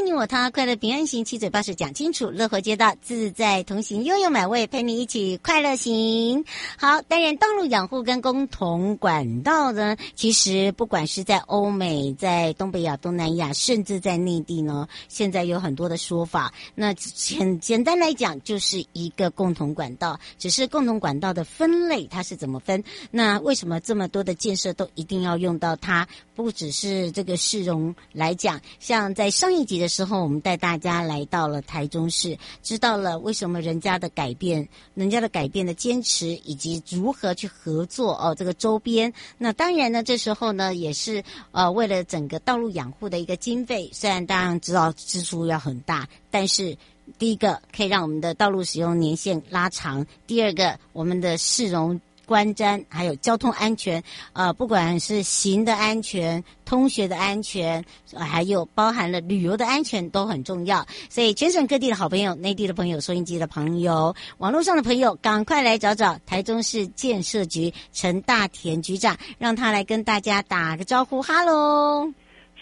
迎接你我他，快乐平安行，七嘴八舌讲清楚，乐活街道自在同行，悠悠美味陪你一起快乐行。好，当然道路养护跟共同管道呢，其实不管是在欧美、在东北亚、东南亚，甚至在内地呢，现在有很多的说法。那简简单来讲，就是一个共同管道，只是共同管道的分类它是怎么分？那为什么这么多的建设都一定要用到它？不只是这个市容来讲，像在上一集。的时候，我们带大家来到了台中市，知道了为什么人家的改变，人家的改变的坚持，以及如何去合作哦。这个周边，那当然呢，这时候呢，也是呃，为了整个道路养护的一个经费，虽然当然知道支出要很大，但是第一个可以让我们的道路使用年限拉长，第二个我们的市容。观瞻，还有交通安全，呃，不管是行的安全、通学的安全，还有包含了旅游的安全都很重要。所以，全省各地的好朋友、内地的朋友、收音机的朋友、网络上的朋友，赶快来找找台中市建设局陈大田局长，让他来跟大家打个招呼，哈喽。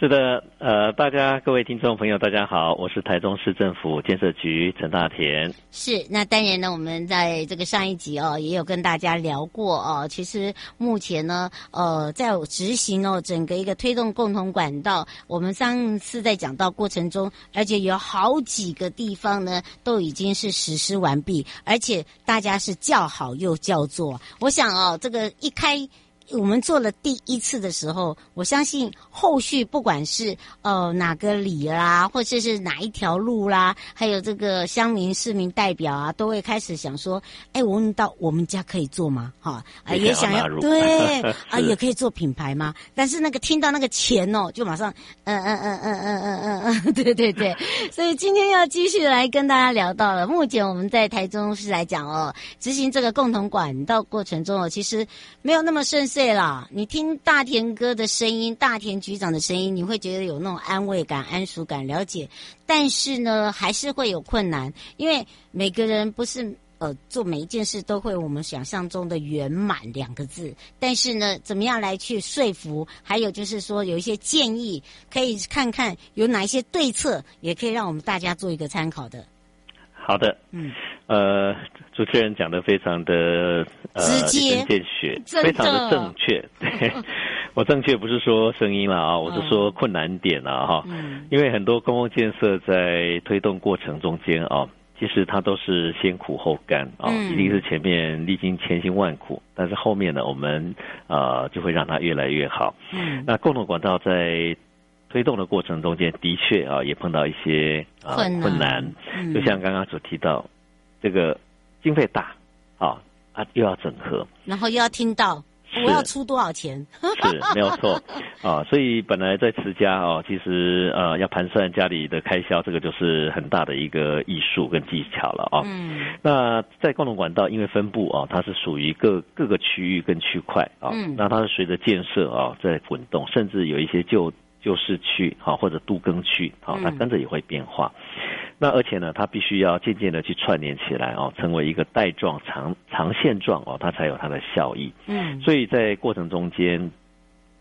是的，呃，大家各位听众朋友，大家好，我是台中市政府建设局陈大田。是，那当然呢，我们在这个上一集哦，也有跟大家聊过哦。其实目前呢，呃，在执行哦，整个一个推动共同管道，我们上次在讲到过程中，而且有好几个地方呢，都已经是实施完毕，而且大家是叫好又叫座。我想哦，这个一开。我们做了第一次的时候，我相信后续不管是呃哪个里啦，或者是哪一条路啦，还有这个乡民市民代表啊，都会开始想说：哎，我问到我们家可以做吗？哈啊，也想要对啊，也可以做品牌吗？但是那个听到那个钱哦，就马上嗯嗯嗯嗯嗯嗯嗯嗯，对对对。所以今天要继续来跟大家聊到了，目前我们在台中市来讲哦，执行这个共同管道过程中哦，其实没有那么顺遂。对了，你听大田哥的声音，大田局长的声音，你会觉得有那种安慰感、安熟感、了解。但是呢，还是会有困难，因为每个人不是呃做每一件事都会我们想象中的圆满两个字。但是呢，怎么样来去说服？还有就是说，有一些建议，可以看看有哪一些对策，也可以让我们大家做一个参考的。好的，嗯，呃，主持人讲的非常的呃直接、一针见血，非常的正确。对，我正确不是说声音了啊，我是说困难点了哈。嗯，因为很多公共建设在推动过程中间啊，其实它都是先苦后甘啊，一定是前面历经千辛万苦，但是后面呢，我们呃就会让它越来越好。嗯，那共同管道在。推动的过程中间，的确啊，也碰到一些啊困难，就像刚刚所提到，这个经费大啊啊，又要整合，然后又要听到我要出多少钱，是没有错啊。所以本来在持家哦，其实呃要盘算家里的开销，这个就是很大的一个艺术跟技巧了啊。嗯，那在共同管道，因为分布啊，它是属于各各个区域跟区块啊，嗯，那它是随着建设啊在滚动，甚至有一些旧。旧市区哈，或者都更区哈，它跟着也会变化。那而且呢，它必须要渐渐的去串联起来哦，成为一个带状长长线状哦，它才有它的效益。嗯，所以在过程中间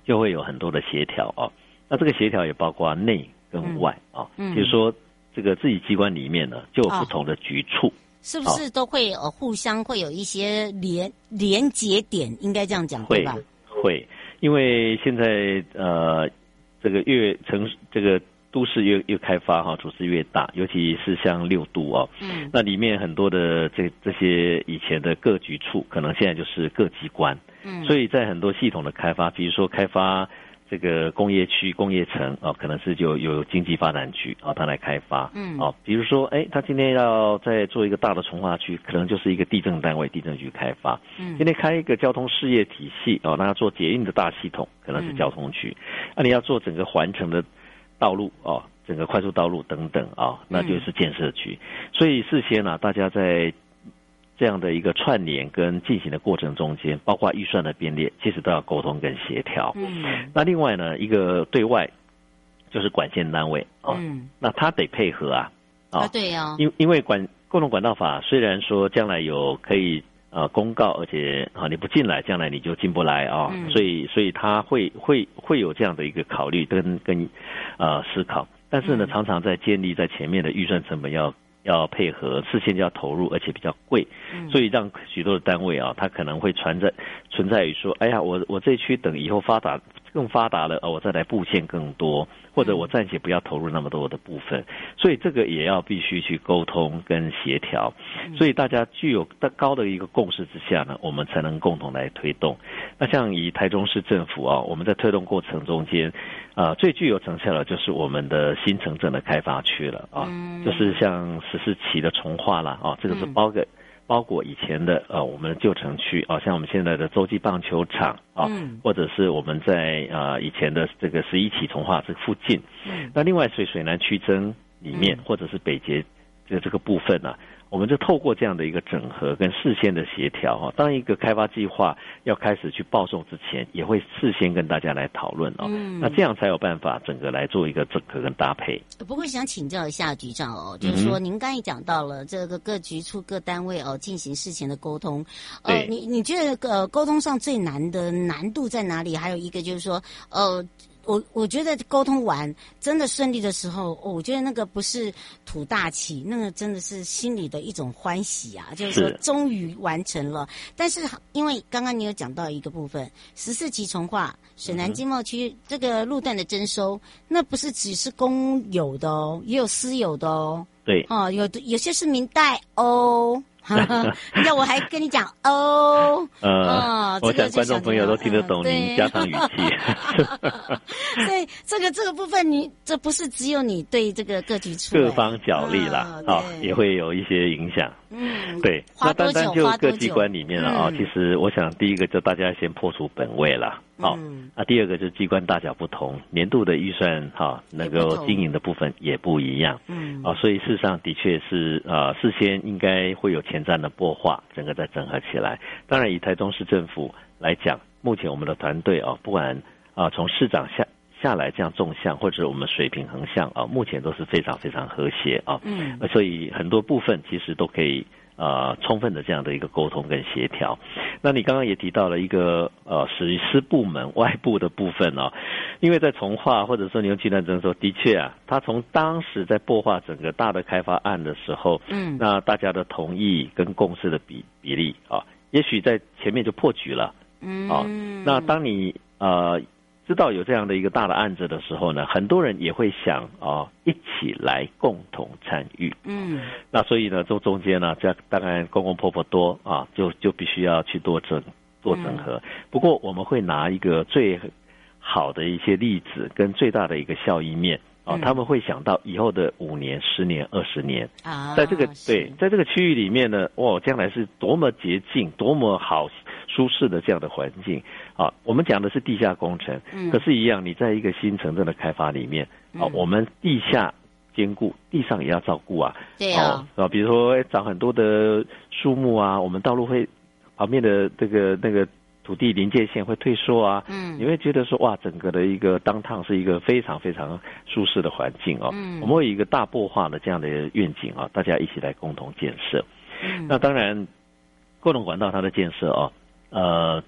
就会有很多的协调哦。那这个协调也包括内跟外啊，嗯，就是说这个自己机关里面呢就有不同的局处，是不是都会呃互相会有一些连连接点？应该这样讲会对吧？会，因为现在呃这个越城这个。都市越越开发哈，组织越大，尤其是像六都哦，嗯，那里面很多的这这些以前的各局处，可能现在就是各机关，嗯，所以在很多系统的开发，比如说开发这个工业区、工业城哦，可能是就有经济发展局啊，它来开发，嗯，哦，比如说哎，他今天要再做一个大的从化区，可能就是一个地震单位、地震局开发，嗯，今天开一个交通事业体系哦，那要做捷运的大系统，可能是交通局，那你要做整个环城的。道路哦，整个快速道路等等啊、哦，那就是建设区。嗯、所以事先呢、啊，大家在这样的一个串联跟进行的过程中间，包括预算的编列，其实都要沟通跟协调。嗯。那另外呢，一个对外就是管线单位啊，哦、嗯。那他得配合啊。哦、啊，对呀、哦。因因为管共同管道法虽然说将来有可以。呃，公告，而且啊，你不进来，将来你就进不来啊，嗯、所以，所以他会会会有这样的一个考虑跟跟呃思考，但是呢，嗯、常常在建立在前面的预算成本要要配合，事先就要投入，而且比较贵，嗯、所以让许多的单位啊，他可能会存在存在于说，哎呀，我我这区等以后发达更发达了，我再来布线更多。或者我暂且不要投入那么多的部分，所以这个也要必须去沟通跟协调，所以大家具有高的一个共识之下呢，我们才能共同来推动。那像以台中市政府啊，我们在推动过程中间，啊，最具有成效的就是我们的新城镇的开发区了啊，就是像十四期的重化啦啊，这个是包个。包括以前的呃，我们的旧城区啊，像我们现在的洲际棒球场啊，嗯、或者是我们在呃以前的这个十一起从化这附近，嗯、那另外水水南区增里面，嗯、或者是北捷的这个部分呢、啊。我们就透过这样的一个整合跟事先的协调哈，当一个开发计划要开始去报送之前，也会事先跟大家来讨论哦。嗯，那这样才有办法整个来做一个整合跟搭配。不过想请教一下局长哦，就是说您刚才讲到了这个各局处各单位哦进行事前的沟通，呃，你你觉得呃沟通上最难的难度在哪里？还有一个就是说呃。我我觉得沟通完真的顺利的时候，我觉得那个不是吐大气，那个真的是心里的一种欢喜啊，就是说终于完成了。是但是因为刚刚你有讲到一个部分，十四级从化水南经贸区这个路段的征收，嗯、那不是只是公有的哦，也有私有的哦。对，哦，有的有些是民代哦。你看，我还跟你讲哦，呃，哦、我想观众朋友都听得懂您家常语气。所以这个这个部分你，你这不是只有你对这个各局处各方角力啦，啊、哦，也会有一些影响。嗯，对。那单单就各机关里面了啊，其实我想第一个就大家先破除本位了。好，那第二个就是机关大小不同，年度的预算哈，能够经营的部分也不一样。嗯，啊，所以事实上的确是啊，事先应该会有前瞻的擘划，整个再整合起来。当然，以台中市政府来讲，目前我们的团队啊，不管啊从市长下下来这样纵向，或者我们水平横向啊，目前都是非常非常和谐啊。嗯，所以很多部分其实都可以。呃，充分的这样的一个沟通跟协调。那你刚刚也提到了一个呃，实施部门外部的部分哦，因为在从化或者说你用计算征收，的确啊，他从当时在擘划整个大的开发案的时候，嗯，那大家的同意跟共识的比比例啊，也许在前面就破局了，嗯，啊，那当你呃。知道有这样的一个大的案子的时候呢，很多人也会想啊、哦，一起来共同参与。嗯，那所以呢，这中间呢，这当然公公婆婆多啊，就就必须要去多整做整合。嗯、不过我们会拿一个最好的一些例子跟最大的一个效益面啊，嗯、他们会想到以后的五年、十年、二十年啊，在这个对，在这个区域里面呢，哇，将来是多么洁净、多么好。舒适的这样的环境啊，我们讲的是地下工程，嗯、可是，一样，你在一个新城镇的开发里面啊，嗯、我们地下兼顾，地上也要照顾啊。对啊，啊，比如说长很多的树木啊，我们道路会旁边的这个那个土地临界线会退缩啊，嗯，你会觉得说哇，整个的一个当趟是一个非常非常舒适的环境哦，嗯，我们会有一个大破化的这样的愿景啊，大家一起来共同建设。嗯，那当然，共同管道它的建设啊，呃，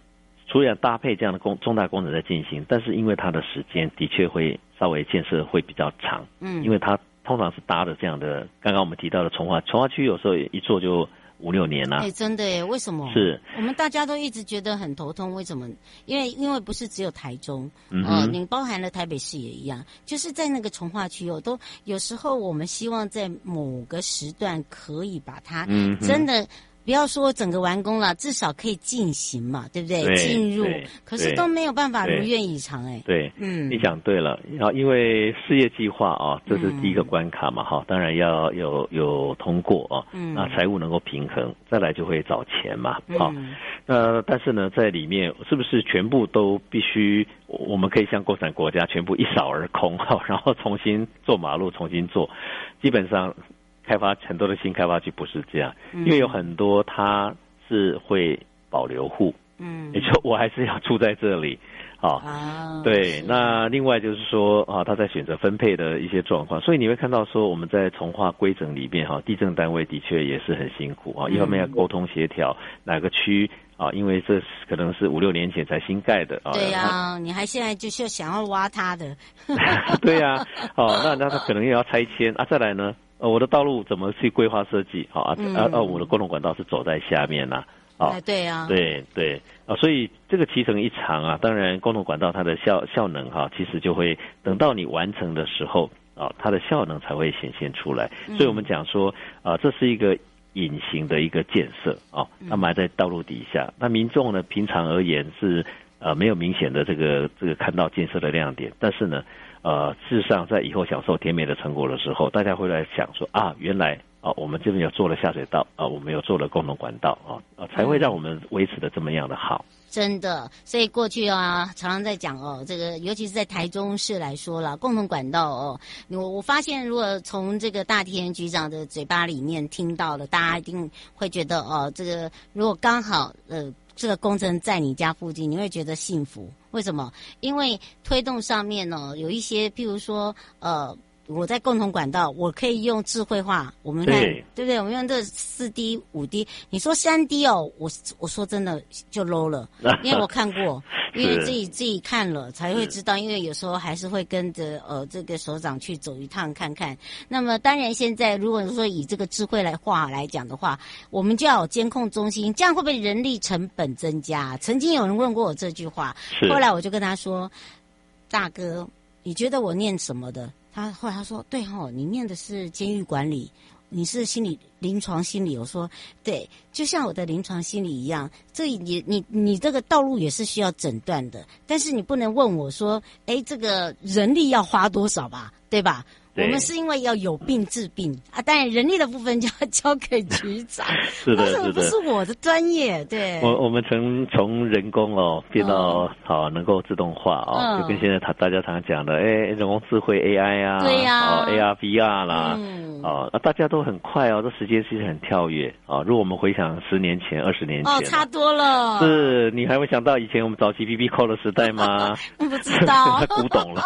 除了搭配这样的工重大工程在进行，但是因为它的时间的确会稍微建设会比较长，嗯，因为它通常是搭的这样的，刚刚我们提到的从化，从化区，有时候一做就。五六年了，啊，哎，真的耶？为什么？是我们大家都一直觉得很头痛，为什么？因为因为不是只有台中，嗯、呃，你包含了台北市也一样，就是在那个从化区哦，都有时候我们希望在某个时段可以把它真的。不要说整个完工了，至少可以进行嘛，对不对？对进入，可是都没有办法如愿以偿哎。对，嗯，你讲对了。然后因为事业计划啊，这是第一个关卡嘛，哈、嗯，当然要有有通过啊，嗯，那财务能够平衡，再来就会找钱嘛，好、嗯，那但是呢，在里面是不是全部都必须？我们可以像共产国家全部一扫而空哈，然后重新做马路，重新做，基本上。开发很多的新开发区不是这样，因为有很多它是会保留户，嗯，也就我还是要住在这里，啊，对。那另外就是说啊，他在选择分配的一些状况，所以你会看到说我们在从化规整里面哈，地政单位的确也是很辛苦啊，一方面要沟通协调哪个区啊，因为这可能是五六年前才新盖的啊，对呀，你还现在就是想要挖它的，对呀，哦，那那他可能也要拆迁啊，再来呢？呃，我的道路怎么去规划设计？好啊，啊啊，我的共同管道是走在下面呐，啊，对啊，对对啊，所以这个骑程一长啊，当然共同管道它的效效能哈，其实就会等到你完成的时候啊，它的效能才会显现出来。所以我们讲说啊，这是一个隐形的一个建设啊，它埋在道路底下。那民众呢，平常而言是呃没有明显的这个这个看到建设的亮点，但是呢。呃，事实上，在以后享受甜美的成果的时候，大家会来想说啊，原来啊，我们这边有做了下水道啊，我们有做了共同管道啊，啊，才会让我们维持的这么样的好。真的，所以过去啊，常常在讲哦，这个尤其是在台中市来说了，共同管道哦，我我发现，如果从这个大田局长的嘴巴里面听到了，大家一定会觉得哦，这个如果刚好呃。这个工程在你家附近，你会觉得幸福。为什么？因为推动上面呢，有一些，譬如说，呃。我在共同管道，我可以用智慧化。我们看，对，对不对？我们用这四 D、五 D。你说三 D 哦，我我说真的就 low 了，因为我看过，因为自己自己看了才会知道。因为有时候还是会跟着呃这个首长去走一趟看看。那么当然，现在如果说以这个智慧来化来讲的话，我们就要有监控中心，这样会不会人力成本增加？曾经有人问过我这句话，后来我就跟他说：“大哥，你觉得我念什么的？”他后来他说：“对哦，你念的是监狱管理，你是心理临床心理。”我说：“对，就像我的临床心理一样，这你你你这个道路也是需要诊断的，但是你不能问我说，哎，这个人力要花多少吧，对吧？”我们是因为要有病治病啊，当然人力的部分就要交给局长。是的，是的，不是我的专业。对，我我们从从人工哦变到好能够自动化哦，就跟现在他大家常讲的，哎，人工智慧 AI 啊，对呀，AR VR 啦，嗯哦，大家都很快哦，这时间其实很跳跃啊。如果我们回想十年前、二十年前，哦，差多了。是你还会想到以前我们早期 BB Call 的时代吗？不知道，古董了。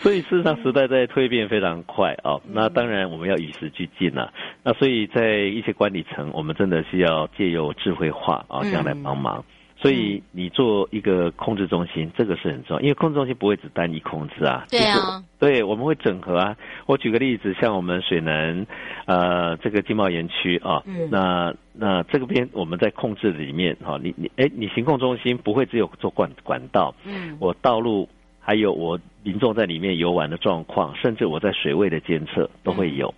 所以事实上，时代在蜕变。变非常快啊、哦！那当然我们要与时俱进了。那所以在一些管理层，我们真的是要借由智慧化啊、哦，这样来帮忙。所以你做一个控制中心，这个是很重要，因为控制中心不会只单一控制啊。对啊。对，我们会整合啊。我举个例子，像我们水南呃这个经贸园区啊，嗯、那那这个边我们在控制里面哈、哦，你你哎，你行控中心不会只有做管管道，嗯，我道路。还有我民众在里面游玩的状况，甚至我在水位的监测都会有。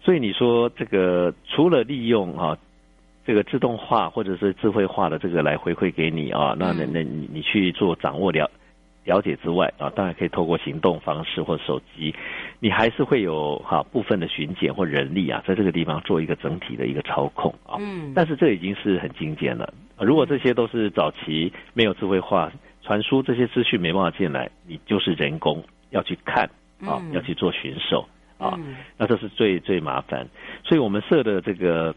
所以你说这个除了利用啊这个自动化或者是智慧化的这个来回馈给你啊，那那那你你去做掌握了了解之外啊，当然可以透过行动方式或手机，你还是会有哈部分的巡检或人力啊，在这个地方做一个整体的一个操控啊。嗯。但是这已经是很精简了。如果这些都是早期没有智慧化。传输这些资讯没办法进来，你就是人工要去看啊，嗯、要去做巡守啊，嗯、那这是最最麻烦。所以我们设的这个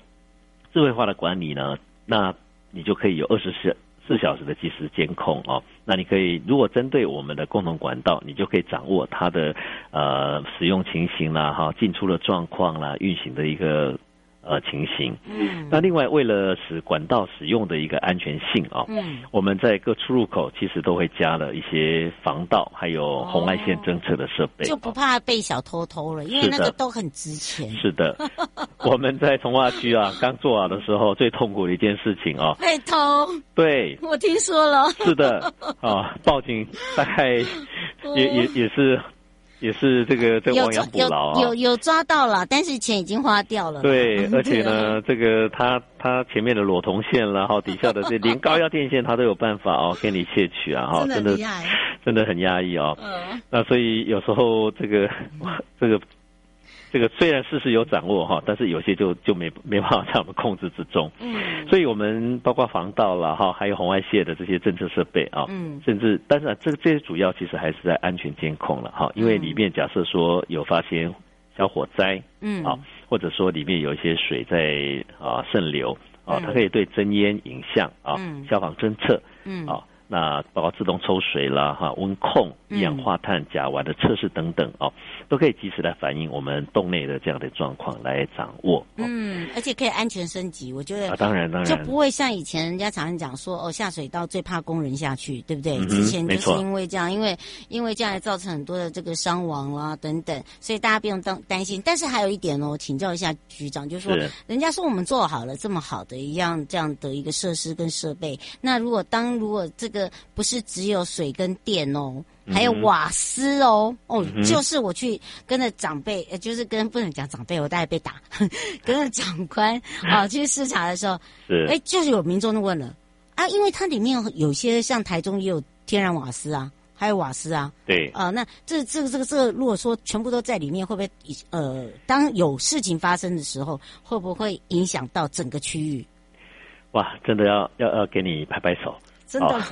智慧化的管理呢，那你就可以有二十四四小时的即时监控哦。那你可以如果针对我们的共同管道，你就可以掌握它的呃使用情形啦，哈，进出的状况啦，运行的一个。呃，情形。嗯，那另外为了使管道使用的一个安全性啊，嗯，我们在各出入口其实都会加了一些防盗，还有红外线侦测的设备，就不怕被小偷偷了，因为那个都很值钱。是的，我们在从化区啊，刚做好的时候，最痛苦的一件事情啊，被偷。对，我听说了。是的，啊，报警大概也也也是。也是这个在亡羊补牢啊，有有，有抓到了，但是钱已经花掉了。对，而且呢，这个他他前面的裸铜线，然后底下的 这连高压电线，他都有办法哦，给你窃取啊，哈，真的真的很压抑哦。嗯。那所以有时候这个 这个。这个虽然事实有掌握哈，但是有些就就没没办法在我们控制之中。嗯，所以我们包括防盗了哈，还有红外线的这些侦测设备啊，嗯，甚至但是这这些主要其实还是在安全监控了哈，因为里面假设说有发现小火灾，嗯，啊，或者说里面有一些水在啊渗流啊，它可以对侦烟影像啊，消防侦测，嗯，啊。那包括自动抽水啦、哈温控、一氧化碳、甲烷的测试等等哦，都可以及时来反映我们洞内的这样的状况来掌握。嗯，而且可以安全升级，我觉得。啊，当然当然。就不会像以前人家常常讲说哦，下水道最怕工人下去，对不对？嗯、之前就是因为这样，因为因为这样造成很多的这个伤亡啦等等，所以大家不用担担心。但是还有一点哦，请教一下局长，就是说，是人家说我们做好了这么好的一样这样的一个设施跟设备，那如果当如果这个。不是只有水跟电哦，还有瓦斯哦，哦，就是我去跟着长辈，呃，就是跟不能讲长辈，我大概被打，跟着长官啊 去视察的时候，是，哎，就是有民众都问了啊，因为它里面有些像台中也有天然瓦斯啊，还有瓦斯啊，对，啊，那这这个这个这个，如果说全部都在里面，会不会呃，当有事情发生的时候，会不会影响到整个区域？哇，真的要要要给你拍拍手。真的，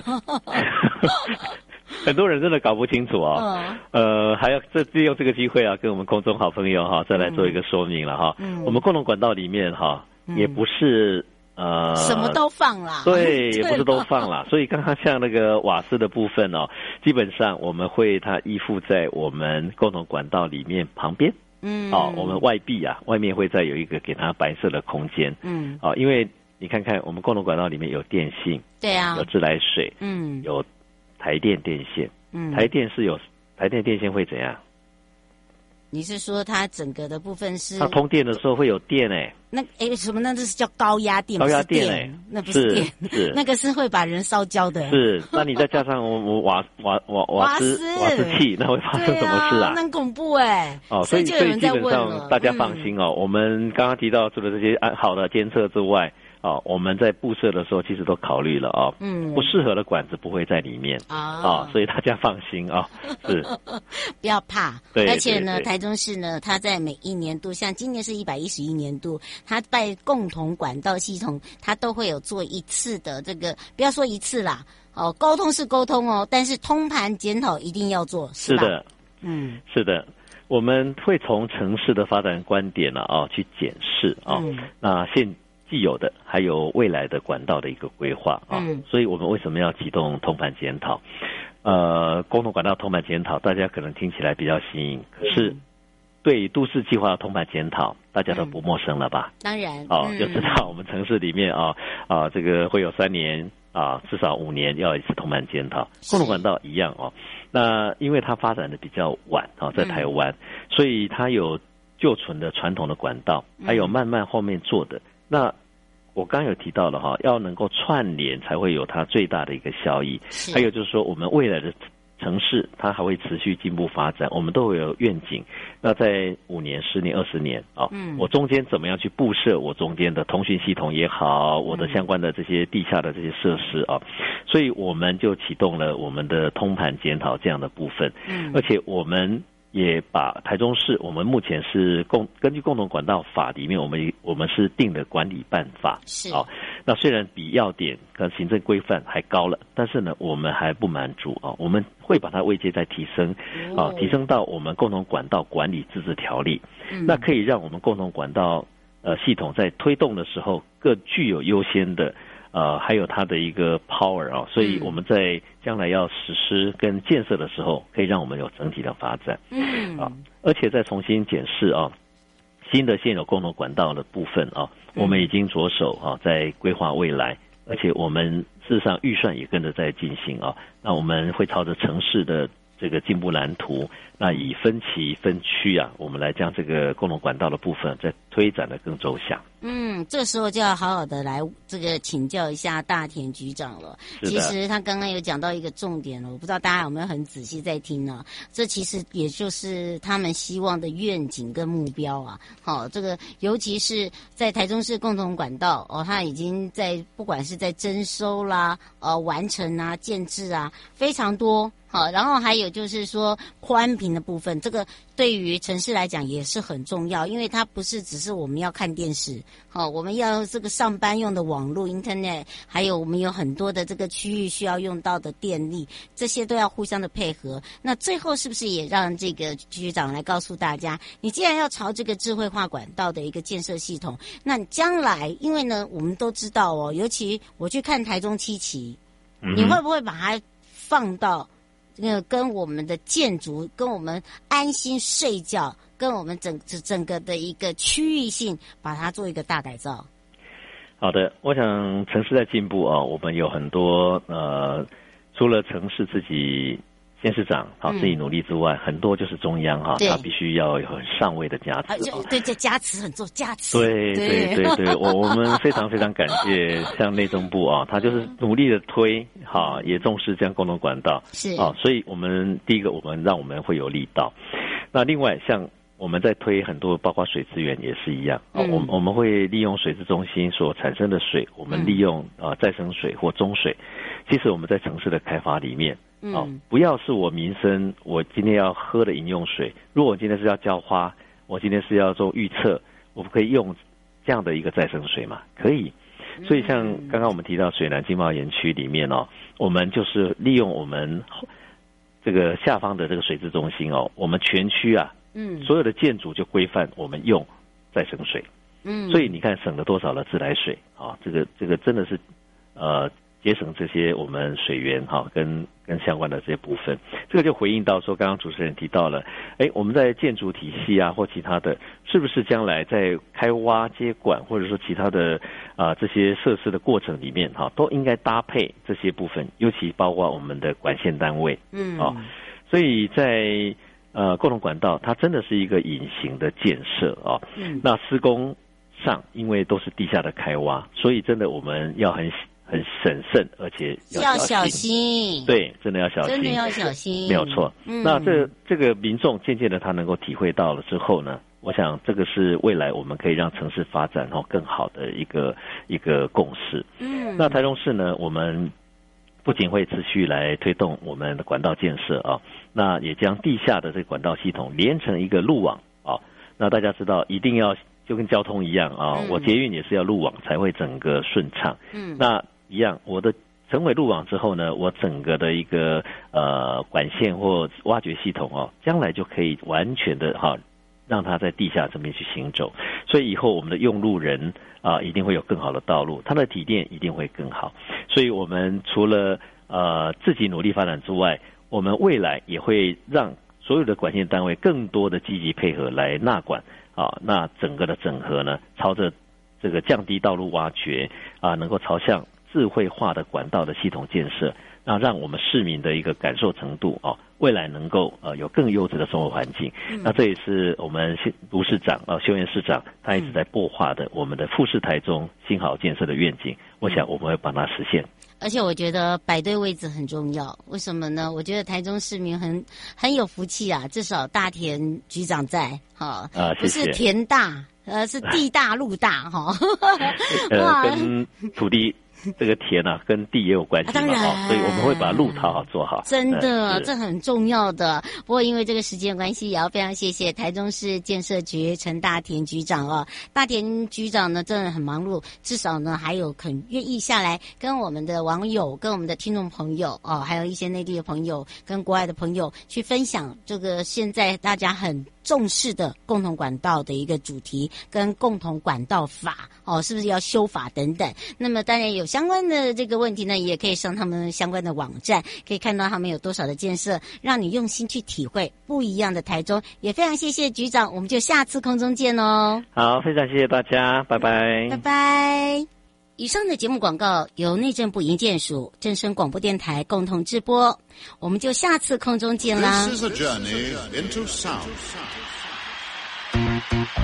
很多人真的搞不清楚啊。呃，还要这利用这个机会啊，跟我们空中好朋友哈，再来做一个说明了哈。嗯，我们共同管道里面哈，也不是呃什么都放啦，对，也不是都放啦。所以刚刚像那个瓦斯的部分哦，基本上我们会它依附在我们共同管道里面旁边。嗯，哦，我们外壁啊，外面会再有一个给它白色的空间。嗯，哦，因为。你看看，我们共同管道里面有电信，对啊，有自来水，嗯，有台电电线，嗯，台电是有台电电线会怎样？你是说它整个的部分是？它通电的时候会有电哎？那哎什么？那这是叫高压电？高压电哎？那不是电，是 那个是会把人烧焦的。是，那你再加上我我瓦瓦瓦瓦斯瓦斯器，那会发生什么事啊？那很恐怖哎！哦，所以所以基本上大家放心哦，我们刚刚提到除了这些安好的监测之外。哦，我们在布设的时候其实都考虑了哦，嗯，不适合的管子不会在里面啊，啊，所以大家放心啊，是，不要怕。对，而且呢，台中市呢，它在每一年度，像今年是一百一十一年度，它在共同管道系统，它都会有做一次的这个，不要说一次啦，哦，沟通是沟通哦，但是通盘检讨一定要做，是？是的，嗯，是的，我们会从城市的发展观点呢啊去检视啊，那现。既有的，还有未来的管道的一个规划啊，嗯、所以我们为什么要启动通盘检讨？呃，共同管道通盘检讨，大家可能听起来比较新颖，可是对都市计划的通盘检讨，大家都不陌生了吧？嗯、当然，哦，嗯、就知道我们城市里面啊啊，这个会有三年啊，至少五年要一次通盘检讨。共同管道一样哦，那因为它发展的比较晚啊，在台湾，嗯、所以它有旧存的传统的管道，还有慢慢后面做的。嗯那我刚刚有提到了哈，要能够串联才会有它最大的一个效益。是还有就是说，我们未来的城市它还会持续进步发展，我们都会有愿景。那在五年、十年、二十年啊，嗯，我中间怎么样去布设我中间的通讯系统也好，我的相关的这些地下的这些设施啊，所以我们就启动了我们的通盘检讨这样的部分。嗯，而且我们。也把台中市，我们目前是共根据共同管道法里面，我们我们是定的管理办法是啊。那虽然比要点跟行政规范还高了，但是呢，我们还不满足啊。我们会把它位阶再提升啊，提升到我们共同管道管理自治条例，那可以让我们共同管道呃系统在推动的时候，更具有优先的呃，还有它的一个 power 啊，所以我们在将来要实施跟建设的时候，可以让我们有整体的发展。嗯，啊，而且再重新检视啊，新的现有共同管道的部分啊，我们已经着手啊，在规划未来，而且我们事实上预算也跟着在进行啊，那我们会朝着城市的。这个进步蓝图，那以分期分区啊，我们来将这个共同管道的部分再推展得更周详。嗯，这时候就要好好的来这个请教一下大田局长了。其实他刚刚有讲到一个重点了，我不知道大家有没有很仔细在听呢？这其实也就是他们希望的愿景跟目标啊。好，这个尤其是在台中市共同管道哦，他已经在不管是在征收啦、呃完成啊、建制啊，非常多。好，然后还有就是说宽频的部分，这个对于城市来讲也是很重要，因为它不是只是我们要看电视，好，我们要这个上班用的网络 Internet，还有我们有很多的这个区域需要用到的电力，这些都要互相的配合。那最后是不是也让这个局长来告诉大家，你既然要朝这个智慧化管道的一个建设系统，那将来因为呢，我们都知道哦，尤其我去看台中七期，你会不会把它放到？那个跟我们的建筑，跟我们安心睡觉，跟我们整整个的一个区域性，把它做一个大改造。好的，我想城市在进步啊，我们有很多呃，除了城市自己。县市长好，自己努力之外，嗯、很多就是中央哈，他必须要有很上位的加持。对，这加持很重，加持。对对对对，我我们非常非常感谢像内政部啊，他就是努力的推哈，也重视这样共同管道是啊，所以我们第一个，我们让我们会有力道。那另外，像我们在推很多，包括水资源也是一样啊，我我们会利用水资中心所产生的水，我们利用啊再生水或中水。其实我们在城市的开发里面。哦，不要是我民生，我今天要喝的饮用水。如果我今天是要浇花，我今天是要做预测，我不可以用这样的一个再生水嘛？可以。所以像刚刚我们提到水南经贸园区里面哦，我们就是利用我们这个下方的这个水质中心哦，我们全区啊，嗯，所有的建筑就规范我们用再生水。嗯，所以你看省了多少的自来水啊？这个这个真的是呃。节省这些我们水源哈，跟跟相关的这些部分，这个就回应到说，刚刚主持人提到了，哎，我们在建筑体系啊或其他的，是不是将来在开挖接管或者说其他的啊这些设施的过程里面哈，都应该搭配这些部分，尤其包括我们的管线单位，嗯，啊，所以在呃共同管道，它真的是一个隐形的建设啊，嗯，那施工上因为都是地下的开挖，所以真的我们要很。很审慎，而且要小心。要小心。对，真的要小心。真的要小心。没有错。嗯。那这这个民众渐渐的他能够体会到了之后呢，我想这个是未来我们可以让城市发展哦更好的一个一个共识。嗯。那台中市呢，我们不仅会持续来推动我们的管道建设啊，那也将地下的这个管道系统连成一个路网啊。那大家知道，一定要就跟交通一样啊，嗯、我捷运也是要路网才会整个顺畅。嗯。那一样，我的成为路网之后呢，我整个的一个呃管线或挖掘系统哦，将来就可以完全的哈，让它在地下这边去行走。所以以后我们的用路人啊，一定会有更好的道路，它的体验一定会更好。所以我们除了呃自己努力发展之外，我们未来也会让所有的管线单位更多的积极配合来纳管啊，那整个的整合呢，朝着这个降低道路挖掘啊，能够朝向。智慧化的管道的系统建设，那让我们市民的一个感受程度哦，未来能够呃有更优质的生活环境。嗯、那这也是我们卢市长啊，秀燕市长他一直在擘画的我们的富士台中新好建设的愿景。我想我们会帮他实现。而且我觉得摆对位置很重要，为什么呢？我觉得台中市民很很有福气啊，至少大田局长在哈，啊，不是田大，呃，是地大路大哈，呃，跟土地。这个田啊，跟地也有关系嘛，当然，所以我们会把路好好做好。真的，这很重要的。不过因为这个时间关系，也要非常谢谢台中市建设局陈大田局长哦。大田局长呢，真的很忙碌，至少呢还有肯愿意下来跟我们的网友、跟我们的听众朋友哦，还有一些内地的朋友、跟国外的朋友去分享这个现在大家很。重视的共同管道的一个主题跟共同管道法哦，是不是要修法等等？那么当然有相关的这个问题呢，也可以上他们相关的网站，可以看到他们有多少的建设，让你用心去体会不一样的台中。也非常谢谢局长，我们就下次空中见哦。好，非常谢谢大家，拜拜，拜拜。以上的节目广告由内政部营建署、正声广播电台共同直播，我们就下次空中见啦。This is a journey into sound. Stop!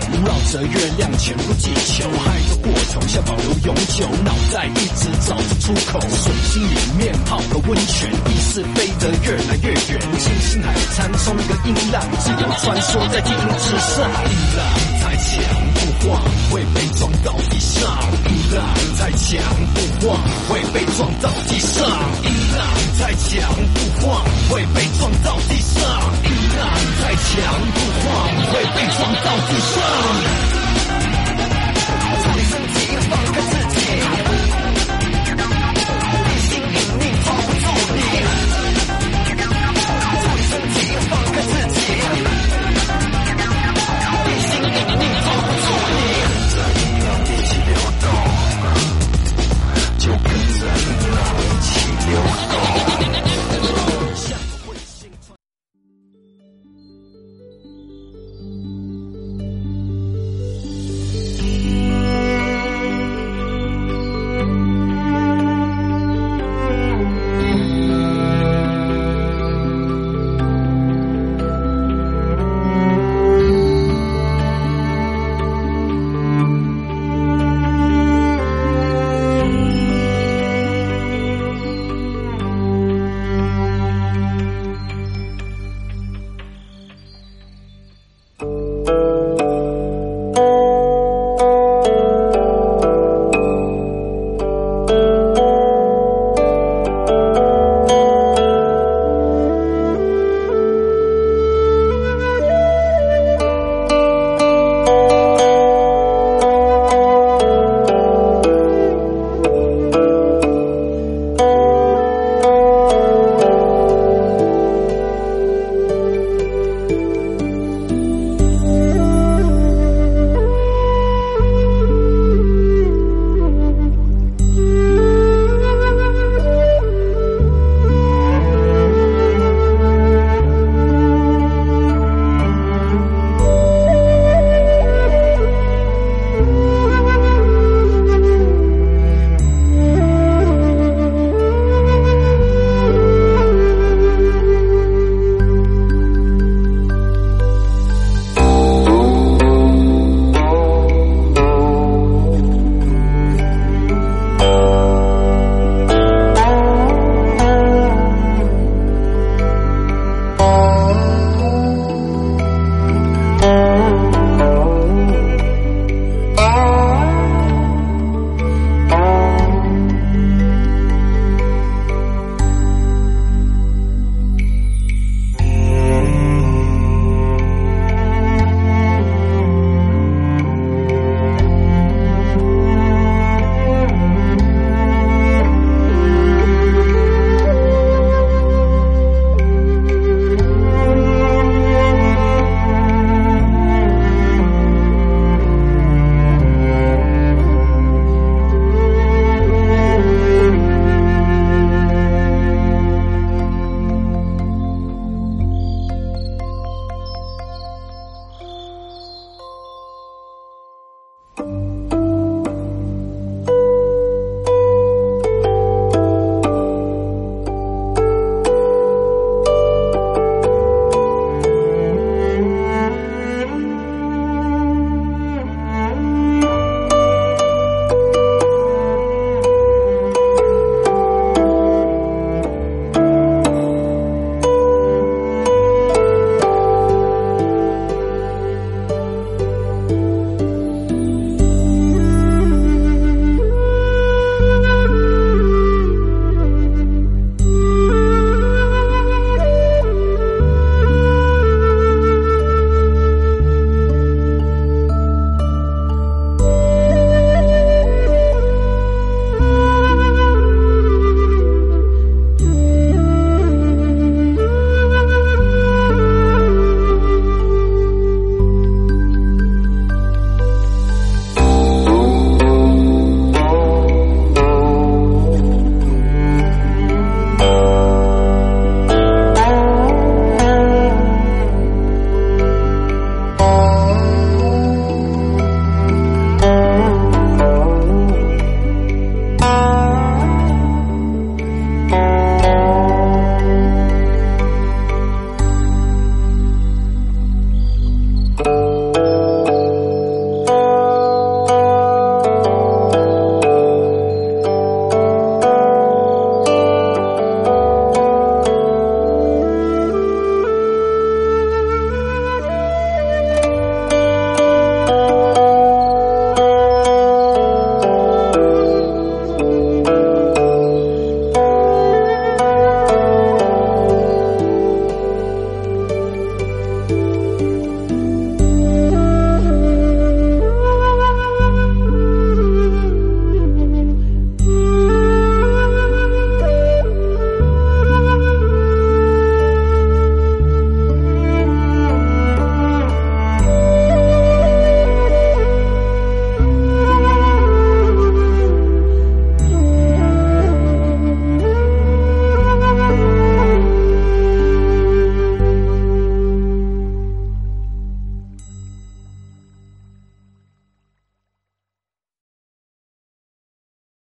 绕着月亮潜入地球，害得过程像保留永久，脑袋一直找着出口。水心里面泡个温泉，意识飞得越来越远。星星海山冲个音浪，自由穿梭在天空之上。音浪太强不晃，会被撞到地上。音浪太强不晃，会被撞到地上。音浪太强不晃，会被撞到地上。再强不晃，会被撞到，不爽。